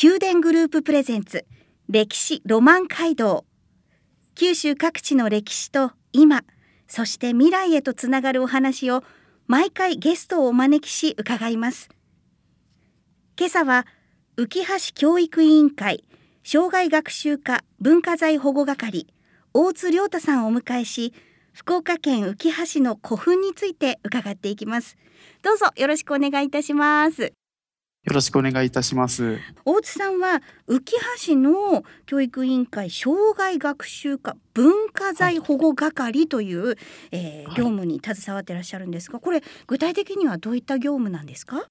宮殿グループプレゼンツ歴史ロマン街道。九州各地の歴史と今そして未来へとつながるお話を毎回ゲストをお招きし伺います。今朝は浮橋教育委員会障害学習課文化財保護係大津亮太さんをお迎えし福岡県浮橋の古墳について伺っていきます。どうぞよろしくお願いいたします。よろしくお願いいたします。大津さんは浮橋の教育委員会障害学習課文化財保護係という、はい、えー、業務に携わっていらっしゃるんですが、これ具体的にはどういった業務なんですか？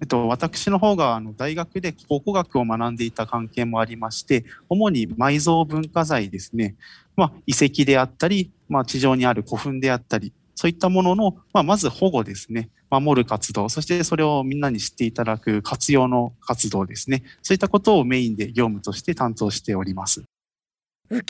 えっと、私の方があの大学で考古学を学んでいた関係もありまして主に埋蔵文化財ですね、まあ、遺跡であったり、まあ、地上にある古墳であったりそういったものの、まあ、まず保護ですね。守る活動、そしてそれをみんなに知っていただく活用の活動ですね。そういったことをメインで業務として担当しております。浮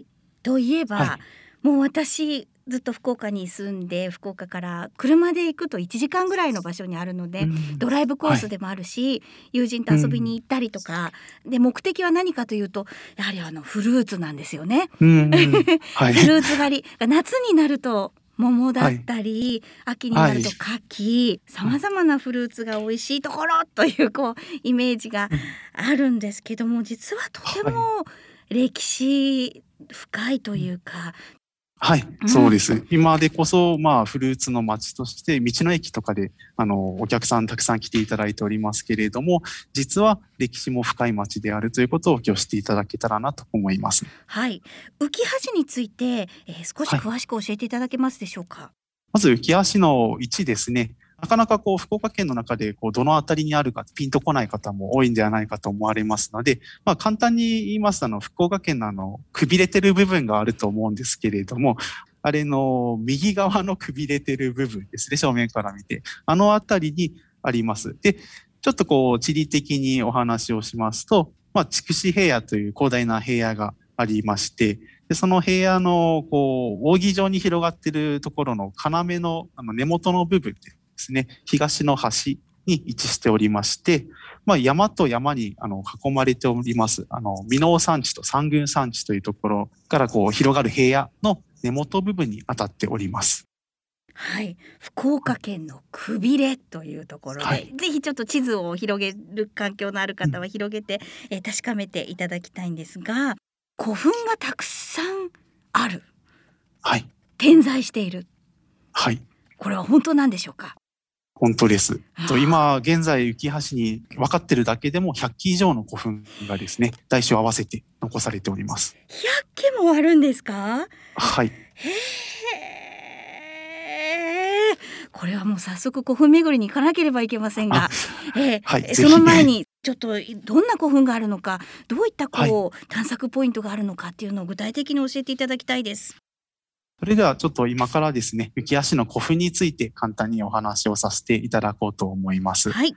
橋といえば、はい、もう私ずっと福岡に住んで福岡から車で行くと1時間ぐらいの場所にあるので、うん、ドライブコースでもあるし、はい、友人と遊びに行ったりとか、うん、で目的は何かというとやはりあのフルーツなんですよね。うん、はい、フルーツ狩り夏になると桃だったり、はい、秋になると柿さまざまなフルーツが美味しいところというこうイメージがあるんですけども実はとても歴史深いというかはい、うん、そうです。今でこそ、まあ、フルーツの街として、道の駅とかで、あの、お客さんたくさん来ていただいておりますけれども、実は歴史も深い街であるということを今日していただけたらなと思います。はい。浮橋について、えー、少し詳しく教えていただけますでしょうか？はい、まず、浮橋の位置ですね。なかなかこう、福岡県の中で、こう、どの辺りにあるかピンとこない方も多いんではないかと思われますので、まあ、簡単に言いますと、あの、福岡県のあの、くびれてる部分があると思うんですけれども、あれの右側のくびれてる部分ですね、正面から見て。あの辺りにあります。で、ちょっとこう、地理的にお話をしますと、まあ、筑紫平野という広大な平野がありまして、でその平野のこう扇状に広がっているところの要のあの根元の部分ですね、東の端に位置しておりまして、まあ、山と山にあの囲まれております、あの、美濃山地と三軍山地というところからこう広がる平野の根元部分に当たっております。はい、福岡県のくびれというところで、はい、ぜひちょっと地図を広げる環境のある方は広げて、うん、えー、確かめていただきたいんですが古墳がたくさんある、はい、点在している、はい、これは本当なんでしょうか？本当です。と今現在浮橋に分かってるだけでも100基以上の古墳がですね大小合わせて残されております。100基もあるんですか？はい。へえ。これはもう早速古墳巡りに行かなければいけませんが、えー、はい、その前にちょっとどんな古墳があるのか、どういったこう、はい、探索ポイントがあるのかっていうのを具体的に教えていただきたいです。それではちょっと今からですね、浮足の古墳について簡単にお話をさせていただこうと思います。はい。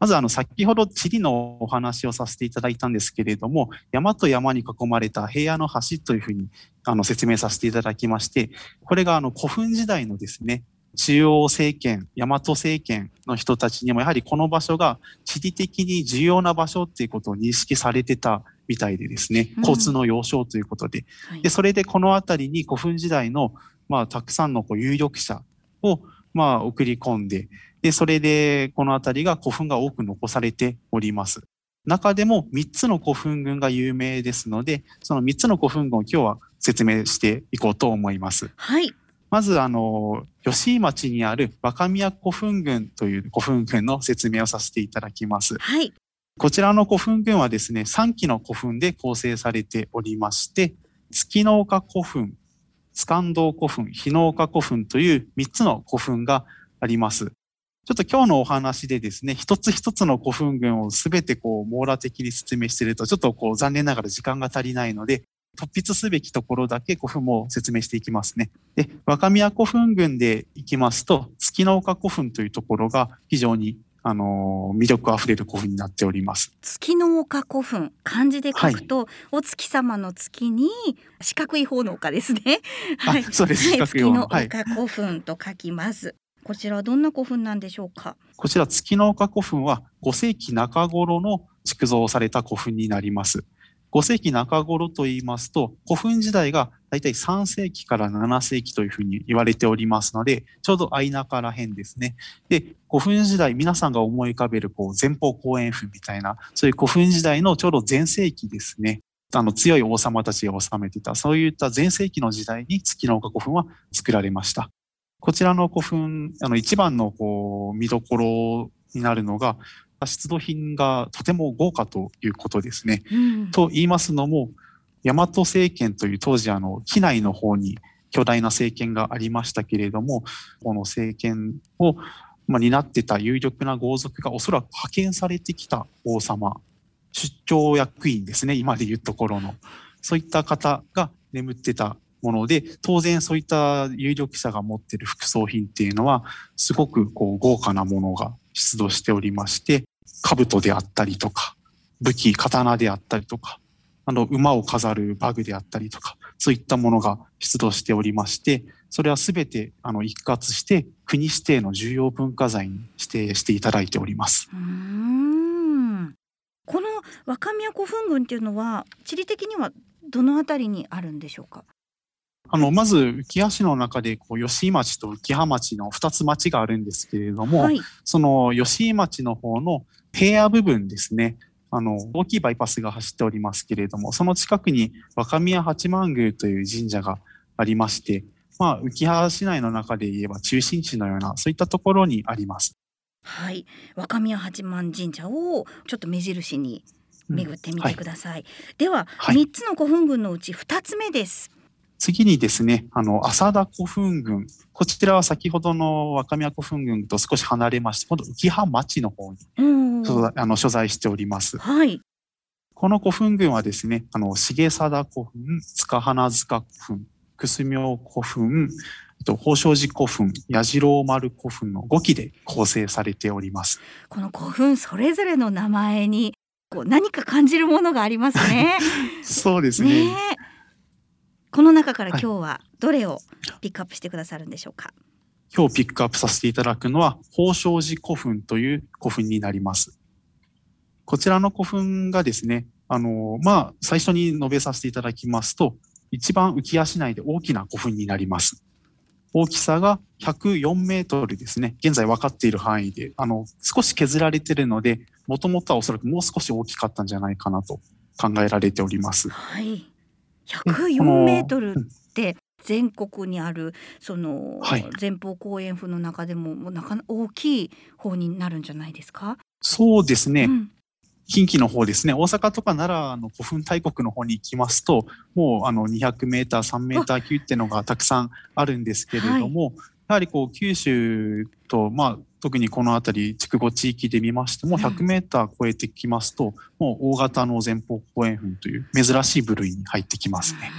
まずあの先ほど地理のお話をさせていただいたんですけれども、山と山に囲まれた平野の橋というふうにあの説明させていただきまして、これがあの古墳時代のですね、中央政権、大和政権の人たちにもやはりこの場所が地理的に重要な場所っていうことを認識されてたみたいでですね、交通の要衝ということで、うん、で、それでこの辺りに古墳時代の、まあ、たくさんのこう有力者を、まあ、送り込んで、で、それでこの辺りが古墳が多く残されております。中でも3つの古墳群が有名ですので、その3つの古墳群を今日は説明していこうと思います。はい。まず、あの、吉井町にある若宮古墳群という古墳群の説明をさせていただきます。はい。こちらの古墳群はですね、3基の古墳で構成されておりまして、月の丘古墳、津間道古墳、日の丘古墳という3つの古墳があります。ちょっと今日のお話でですね、一つ一つの古墳群をすべてこう網羅的に説明していると、ちょっとこう残念ながら時間が足りないので、突筆すべきところだけ古墳も説明していきますね。で、若宮古墳群でいきますと、月の丘古墳というところが非常にあの魅力あふれる古墳になっております。月の丘古墳、漢字で書くと、はい、お月様の月に四角い方の丘ですね。はい、そうです。はい、月の丘古墳と書きます。こちらはどんな古墳なんでしょうか？こちら月の丘古墳は5世紀中頃の築造された古墳になります。5世紀中頃と言いますと、古墳時代がだいたい3世紀から7世紀というふうに言われておりますので、ちょうど間から辺ですね。で、古墳時代、皆さんが思い浮かべるこう前方後円墳みたいな、そういう古墳時代のちょうど前世紀ですね。あの強い王様たちが治めてた、そういった前世紀の時代に月の丘古墳は作られました。こちらの古墳、あの一番のこう見どころになるのが、出土品がとても豪華ということですね。うん、と言いますのも、大和政権という当時あの機内の方に巨大な政権がありましたけれども、この政権を、まあ、担ってた有力な豪族がおそらく派遣されてきた王様、出張役員ですね、今でいうところの。そういった方が眠ってたもので、当然そういった有力者が持っている副葬品っていうのは、すごくこう豪華なものが出土しておりまして、兜であったりとか、武器、刀であったりとか、あの、馬を飾るバグであったりとか、そういったものが出土しておりまして、それはすべて、あの、一括して、国指定の重要文化財に指定していただいております。うん。この若宮古墳群っていうのは、地理的にはどのあたりにあるんでしょうか？あの、まず、浮橋の中で、こう、吉井町と浮羽町の2つ町があるんですけれども、はい、その吉井町の方の平野部分ですね、あの、大きいバイパスが走っておりますけれども、その近くに若宮八幡宮という神社がありまして、まあ、浮羽市内の中で言えば中心地のような、そういったところにあります。はい。若宮八幡神社をちょっと目印に巡ってみてください。うんはい、では、はい、3つの古墳群のうち2つ目です。次にですね、あの、浅田古墳群。こちらは先ほどの若宮古墳群と少し離れまして、今度浮羽町の方に、あの所在しております。はい。この古墳群はですね、あの、重貞古墳、塚花塚古墳、楠明古墳、と宝生寺古墳、矢次丸古墳の5基で構成されております。この古墳それぞれの名前にこう何か感じるものがありますね。そうですね。ねこの中から今日はどれをピックアップしてくださるんでしょうか、はい、今日ピックアップさせていただくのは宝生寺古墳という古墳になります。こちらの古墳がですね、あの、まあ、最初に述べさせていただきますと、一番浮谷市内で大きな古墳になります。大きさが104メートルですね。現在分かっている範囲で、あの、少し削られているので、もともとはおそらくもう少し大きかったんじゃないかなと考えられております。はい。104メートルって全国にあるその前方後円墳の中でももうなかなか大きい方になるんじゃないですか？そうですね、うん、近畿の方ですね。大阪とか奈良の古墳大国の方に行きますともうあの200メーター3メーター級っていうのがたくさんあるんですけれども、はい、やはりこう九州とまあ特にこの辺り筑後地域で見ましても100メーター超えてきますと、もう大型の前方後円墳という珍しい部類に入ってきますね。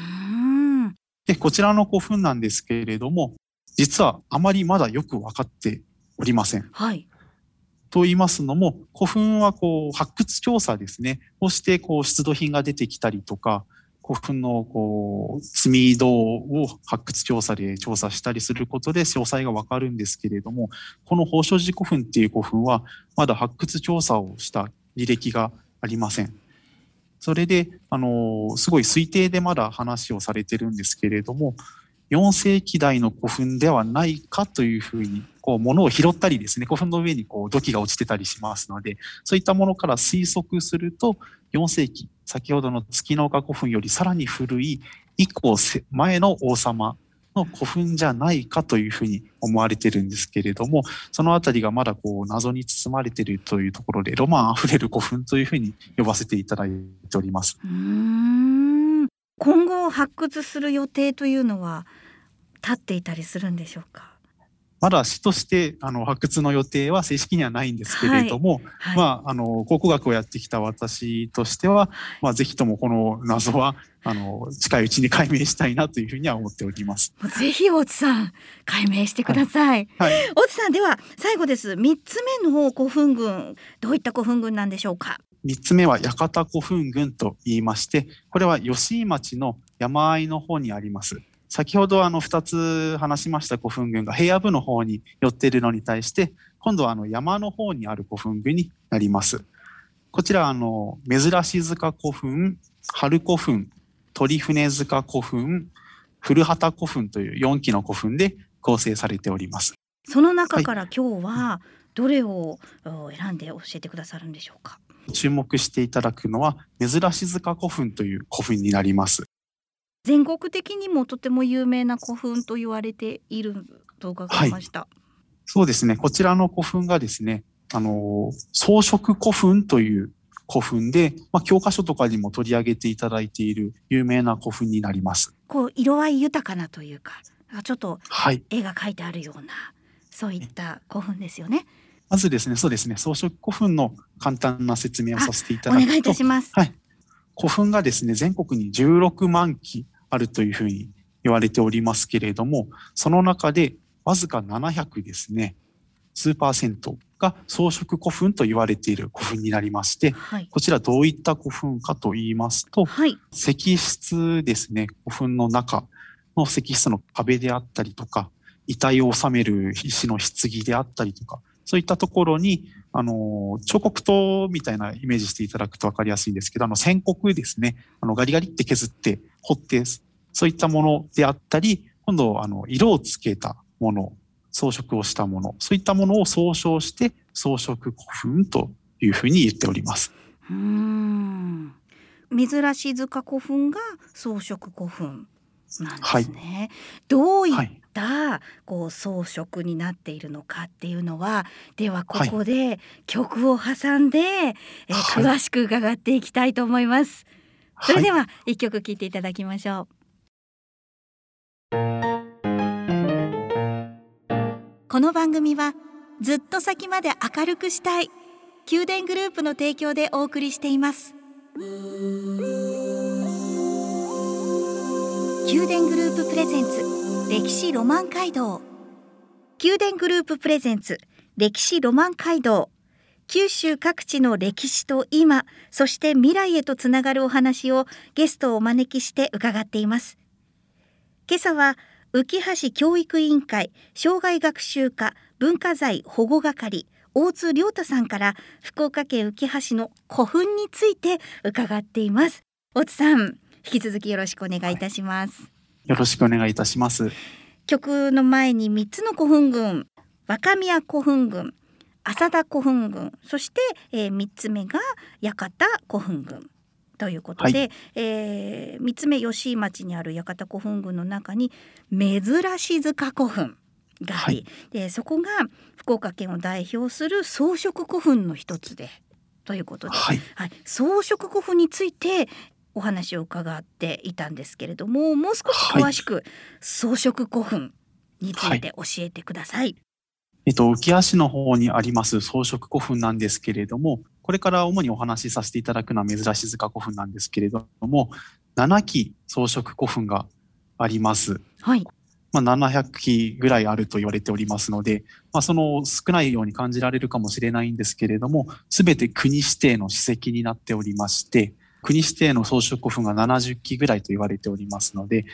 でこちらの古墳なんですけれども実はあまりまだよく分かっておりません。はい、と言いますのも古墳はこう発掘調査ですねこうしてこう出土品が出てきたりとか古墳のこう積み土を発掘調査で調査したりすることで詳細がわかるんですけれども、この宝生寺古墳っていう古墳はまだ発掘調査をした履歴がありません。それで、あの、すごい推定でまだ話をされてるんですけれども、4世紀代の古墳ではないかというふうに、こう、物を拾ったりですね、古墳の上にこう土器が落ちてたりしますので、そういったものから推測すると、4世紀、先ほどの月の丘古墳よりさらに古い以降前の王様の古墳じゃないかというふうに思われてるんですけれども、そのあたりがまだこう謎に包まれてるというところで、ロマンあふれる古墳というふうに呼ばせていただいております。今後発掘する予定というのは立っていたりするんでしょうか？まだ市としてあの発掘の予定は正式にはないんですけれども、はい、まあ、あの考古学をやってきた私としては、まあ、ぜひともこの謎はあの近いうちに解明したいなというふうには思っております。ぜひ大津さん解明してください。はい、はい、大津さんでは最後です三つ目の古墳群どういった古墳群なんでしょうか？三つ目は屋形古墳群と言いまして、これは吉井町の山あいの方にあります。先ほどあの2つ話しました古墳群が平野部の方に寄っているのに対して、今度はあの山の方にある古墳群になります。こちらあの珍し塚古墳、春古墳、鳥船塚古墳、古畑古墳という4基の古墳で構成されております。その中から今日はどれを選んで教えてくださるんでしょうか？注目していただくのは珍し塚古墳という古墳になります。全国的にもとても有名な古墳と言われていると伺いました、はい、そうですね。こちらの古墳がですね、あの装飾古墳という古墳で、まあ、教科書とかにも取り上げていただいている有名な古墳になります。こう色合い豊かなというか、ちょっと絵が描いてあるような、はい、そういった古墳ですよね。まずですね、そうですね、装飾古墳の簡単な説明をさせていただくと、お願いいたします。はい。古墳がですね、全国に16万基あるというふうに言われておりますけれども、その中でわずか700ですね、数パーセントが装飾古墳と言われている古墳になりまして、はい、こちらどういった古墳かと言いますと、はい、石室ですね、古墳の中の石室の壁であったりとか、遺体を収める石の棺であったりとか、そういったところに、あの、彫刻刀みたいなイメージしていただくと分かりやすいんですけど、あの、線刻ですね、あの、ガリガリって削って彫って、そういったものであったり、今度、あの、色をつけたもの、装飾をしたもの、そういったものを総称して装飾古墳というふうに言っております。うん珍し塚古墳が装飾古墳なんですね。はい、どういったこう装飾になっているのかっていうのはではここで曲を挟んで、はい、えー、詳しく伺っていきたいと思います。それでは一曲聴いていただきましょう。この番組はずっと先まで明るくしたい宮殿グループの提供でお送りしています。宮殿グループプレゼンツ歴史ロマン街道。宮殿グループプレゼンツ歴史ロマン街道。九州各地の歴史と今そして未来へとつながるお話をゲストをお招きして伺っています。今朝は浮橋教育委員会障害学習課文化財保護係大津亮太さんから福岡県浮橋の古墳について伺っています。大津さん引き続きよろしくお願いいたします、はい、よろしくお願いいたします。曲の前に3つの古墳群若宮古墳群浅田古墳群。そして、えー、3つ目が屋形古墳群。ということで、はい、えー、3つ目吉井町にある屋形古墳群の中に珍し塚古墳があり、はい、でそこが福岡県を代表する装飾古墳の一つでということで、はい、はい、装飾古墳についてお話を伺っていたんですけれどももう少し詳しく装飾古墳について教えてください。えっと、浮橋の方にあります装飾古墳なんですけれども、これから主にお話しさせていただくのは珍し塚古墳なんですけれども、7基装飾古墳があります。はい。まあ、700基ぐらいあると言われておりますので、まあ、その少ないように感じられるかもしれないんですけれども、すべて国指定の史跡になっておりまして、国指定の装飾古墳が70基ぐらいと言われておりますので、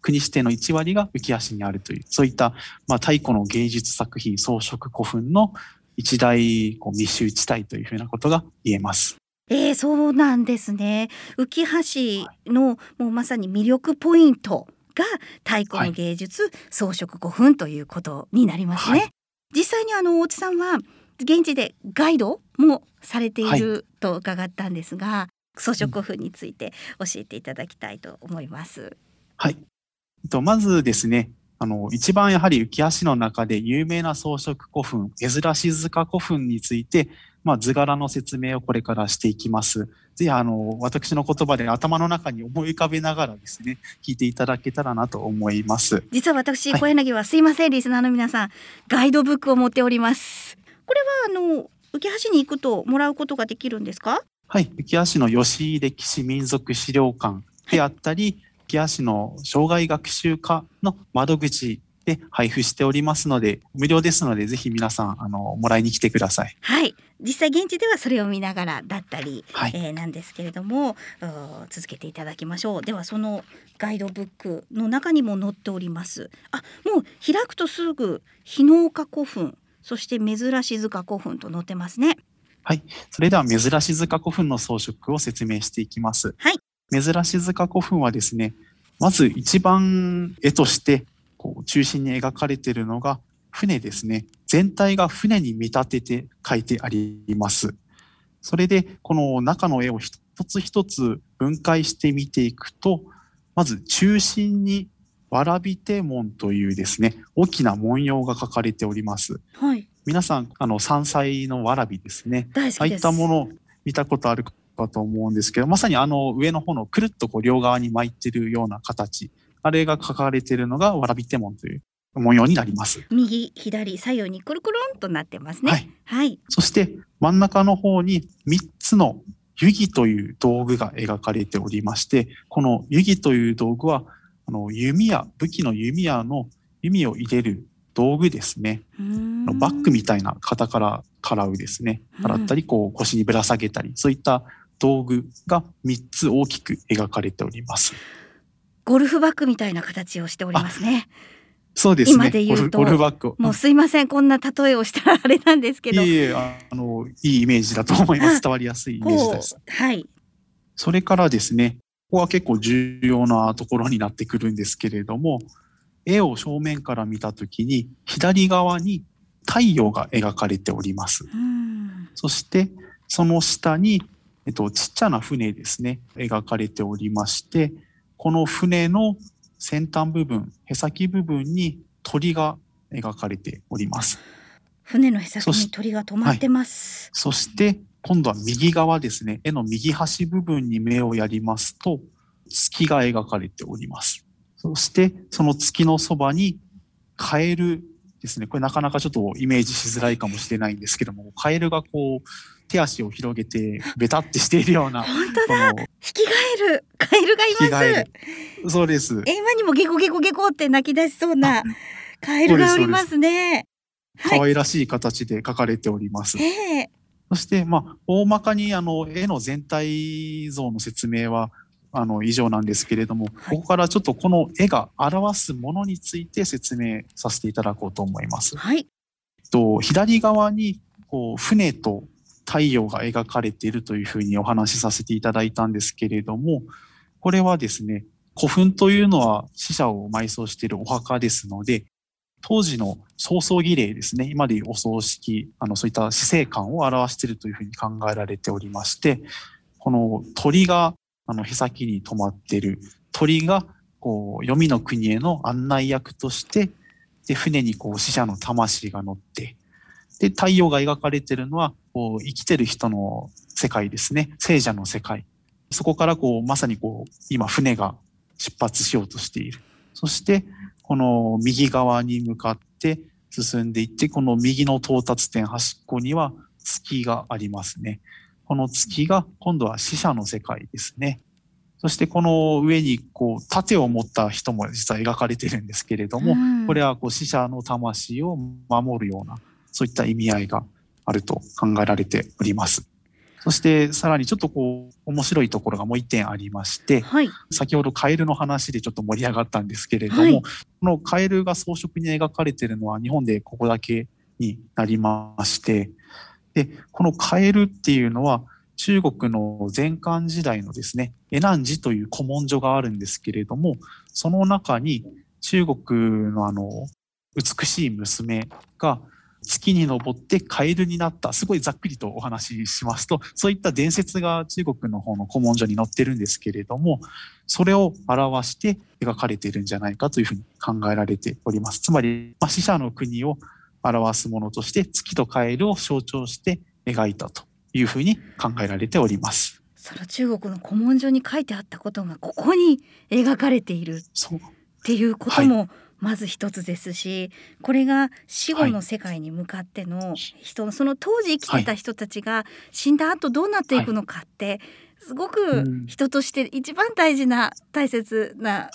国指定の1割が浮橋にあるという、そういった、まあ、太古の芸術作品、装飾古墳の一大こう密集地帯というふうなことが言えます。えー、そうなんですね。浮橋のもうまさに魅力ポイントが太古の芸術、はい、装飾古墳ということになりますね。はい、実際にあの大津さんは現地でガイドもされていると伺ったんですが、はい、装飾古墳について教えていただきたいと思います。はい。とまずですね、あの、一番やはり浮橋の中で有名な装飾古墳、珍し塚古墳について、まあ、図柄の説明をこれからしていきます。ぜひあの私の言葉で頭の中に思い浮かべながらですね聞いていただけたらなと思います。実は私小柳はすいません、リスナーの皆さんガイドブックを持っております。これはあの浮橋に行くともらうことができるんですか？はい。浮橋の吉井歴史民族資料館であったり、浮橋の障害学習課の窓口で配布しておりますので、無料ですので、ぜひ皆さん、あの、もらいに来てください。はい実際現地ではそれを見ながらだったり、はい。えーなんですけれども続けていただきましょうではそのガイドブックの中にも載っておりますあもう開くとすぐ日の岡古墳そして珍し塚古墳と載ってますねそれでは、珍し塚古墳の装飾を説明していきます。はい。珍し塚古墳はですね、まず一番絵として、こう、中心に描かれているのが、船ですね。全体が船に見立てて描いてあります。それで、この中の絵を一つ一つ分解して見ていくと、まず中心に、わらび手門というですね、大きな文様が描かれております。はい皆さん、あの、山菜のわらびですね。大好きですああいったものを見たことあるかと思うんですけど、まさにあの上の方のくるっとこう両側に巻いてるような形、あれが書かれているのがわらび手門という模様になります。右左左右にくるくるんとなってますねはい。はいそして真ん中の方に3つの湯儀という道具が描かれておりまして、この湯儀という道具は、あの弓矢、武器の弓矢の弓を入れる道具ですね。バッグみたいな肩からからうですね。うん洗ったり、こう腰にぶら下げたり、そういった道具が3つ大きく描かれております。ゴルフバッグみたいな形をしておりますねそうですね。今で言うとゴルゴルフバッグを。もうすいませんこんな例えをしたらあれなんですけどいえああの、いいイメージだと思いまあす。伝わりやすいイメージこです。うはいそれからですね、ここは結構重要なところになってくるんですけれども、絵を正面から見たときに、左側に太陽が描かれております。うんそして、その下に、えっと、ちっちゃな船ですね、描かれておりまして、この船の先端部分、へ先部分に鳥が描かれております。船のへ先そしに鳥が止まってます、そして、今度は右側ですね、絵の右端部分に目をやりますと、月が描かれております。そして、その月のそばに、カエルですね。これなかなかちょっとイメージしづらいかもしれないんですけども、カエルがこう、手足を広げて、ベタってしているような、本当こだの、ヒキガエルカエルがいます。そうです。え今にもゲコゲコゲコって泣き出しそうなカエルがおりますね。可愛らしい形で描かれております。ええ。そして、まあ、大まかにあの絵の全体像の説明はあの以上なんですけれども、はい。ここからちょっとこの絵が表すものについて説明させていただこうと思います。はい。と左側にこう船と太陽が描かれているというふうにお話しさせていただいたんですけれども、これはですね、古墳というのは死者を埋葬しているお墓ですので、当時の葬送儀礼ですね、今でいうお葬式、あのそういった死生観を表しているというふうに考えられておりまして、この鳥があのへ先に止まっている。鳥がこう黄泉の国への案内役としてで船にこう死者の魂が乗ってで太陽が描かれているのはこう生きてる人の世界ですね。聖者の世界。そこからこうまさにこう今船が出発しようとしている。そしてこの右側に向かって進んでいってこの右の到達点端っこには月がありますね。この月が今度は死者の世界ですね。そしてこの上にこう盾を持った人も実は描かれてるんですけれども、うん。これはこう死者の魂を守るような、そういった意味合いがあると考えられております。そしてさらにちょっとこう面白いところがもう一点ありまして、はい先ほどカエルの話でちょっと盛り上がったんですけれども、はいこのカエルが装飾に描かれているのは日本でここだけになりまして、で、このカエルっていうのは中国の前漢時代のですね、エナンジという古文書があるんですけれども、その中に中国のあの、美しい娘が月に登ってカエルになった。すごいざっくりとお話ししますと、そういった伝説が中国の方の古文書に載ってるんですけれども、それを表して描かれているんじゃないかというふうに考えられております。つまり、まあ、死者の国を表すものとして月とカエルを象徴して描いたというふうに考えられております。その中国の古文書に書いてあったことがここに描かれているっていうこともまず一つですし、これが死後の世界に向かっての人の、その当時生きてた人たちが死んだ後どうなっていくのかって、すごく人として一番大事な大切な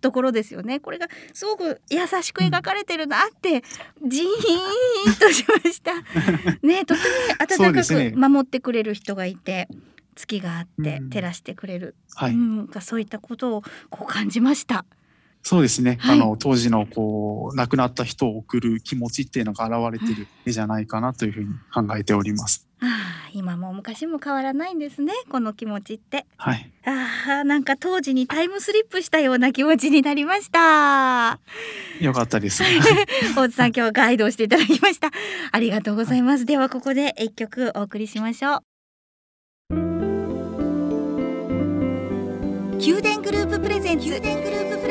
ところですよね。これがすごく優しく描かれてるなってジーンとしました。ねとても温かく守ってくれる人がいて。月があって照らしてくれる、うん、はい、うん、そういったことをこう感じました。そうですね、はい、あの当時のこう亡くなった人を送る気持ちっていうのが現れてる絵じゃないかなというふうに考えております。ああ今も昔も変わらないんですねこの気持ちって。はい。ああなんか当時にタイムスリップしたような気持ちになりました。よかったです。大津さん今日はガイドをしていただきました。ありがとうございます。はい、ではここで一曲お送りしましょう。宮殿グループプレゼンツ宮殿グループプレゼンツ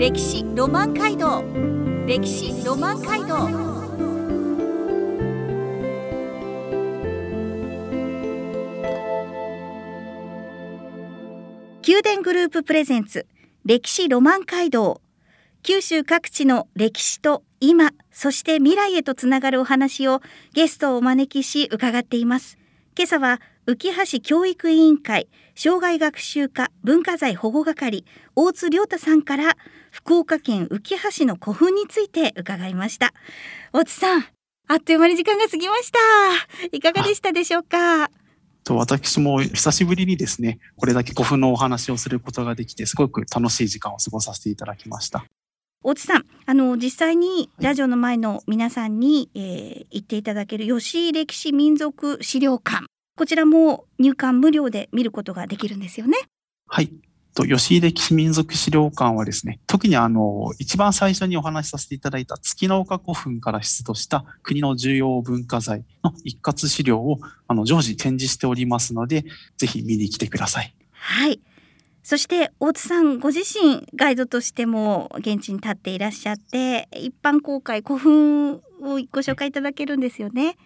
歴史ロマン街道。歴史ロマン街道。宮殿グループプレゼンツ歴史ロマン街道。九州各地の歴史と今そして未来へとつながるお話をゲストをお招きし伺っています。今朝は浮橋教育委員会障害学習課文化財保護係大津亮太さんから福岡県浮橋の古墳について伺いました。大津さんあっという間に時間が過ぎました。いかがでしたでしょうか？と私も久しぶりにですねこれだけ古墳のお話をすることができてすごく楽しい時間を過ごさせていただきました。大津さんあの実際にラジオの前の皆さんに、えー、言っていただける吉井歴史民族資料館こちらも入館無料で見ることができるんですよね。はい。と吉井歴史民族資料館はですね、特にあの、一番最初にお話しさせていただいた月の丘古墳から出土した国の重要文化財の一括資料をあの常時展示しておりますので、ぜひ見に来てください。はい。そして大津さんご自身ガイドとしても現地に立っていらっしゃって一般公開古墳をご紹介いただけるんですよね。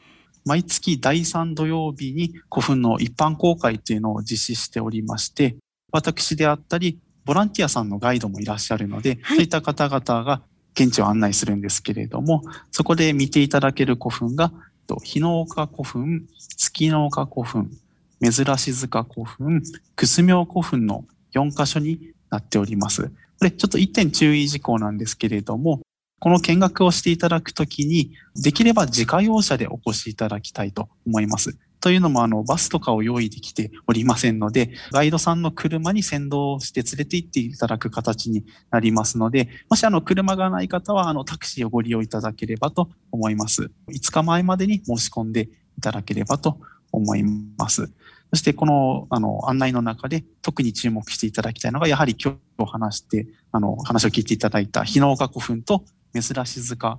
毎月第3土曜日に古墳の一般公開というのを実施しておりまして、私であったり、ボランティアさんのガイドもいらっしゃるので、はい、そういった方々が現地を案内するんですけれども、そこで見ていただける古墳が、日の岡古墳、月の岡古墳、珍し塚古墳、くすみょう古墳の4カ所になっております。これちょっと一点注意事項なんですけれども、この見学をしていただくときに、できれば自家用車でお越しいただきたいと思います。というのも、あの、バスとかを用意できておりませんので、ガイドさんの車に先導して連れて行っていただく形になりますので、もしあの、車がない方は、あの、タクシーをご利用いただければと思います。5日前までに申し込んでいただければと思います。そしてこのあの案内の中で特に注目していただきたいのが、やはり今日話して、あの話を聞いていただいた日の岡古墳と珍し塚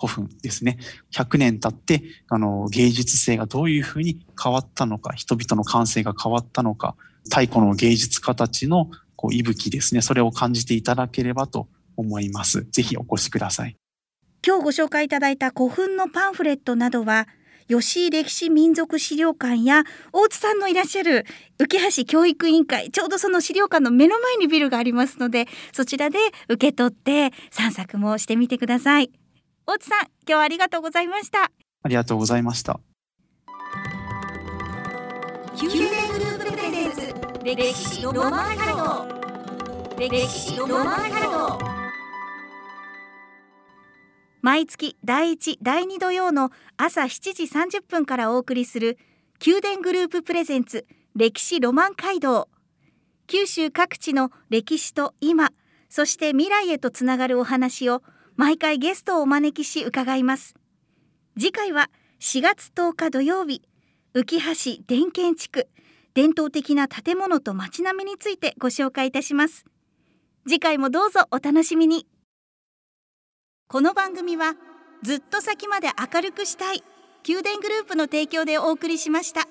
古墳ですね。100年経って、あの、芸術性がどういうふうに変わったのか、人々の感性が変わったのか、太古の芸術家たちのこう息吹ですね、それを感じていただければと思います。ぜひお越しください。今日ご紹介いただいた古墳のパンフレットなどは、吉井歴史民族資料館や大津さんのいらっしゃる浮橋教育委員会ちょうどその資料館の目の前にビルがありますのでそちらで受け取って散策もしてみてください。大津さん今日はありがとうございました。ありがとうございました。宮殿グループプレゼンツ歴史ロマンハルト歴史ロマンハルト毎月第1第2土曜の朝7時30分からお送りする宮殿グループプレゼンツ歴史ロマン街道。九州各地の歴史と今そして未来へとつながるお話を毎回ゲストをお招きし伺います。次回は4月10日土曜日浮橋電建地区伝統的な建物と街並みについてご紹介いたします。次回もどうぞお楽しみに。この番組はずっと先まで明るくしたい宮殿グループの提供でお送りしました。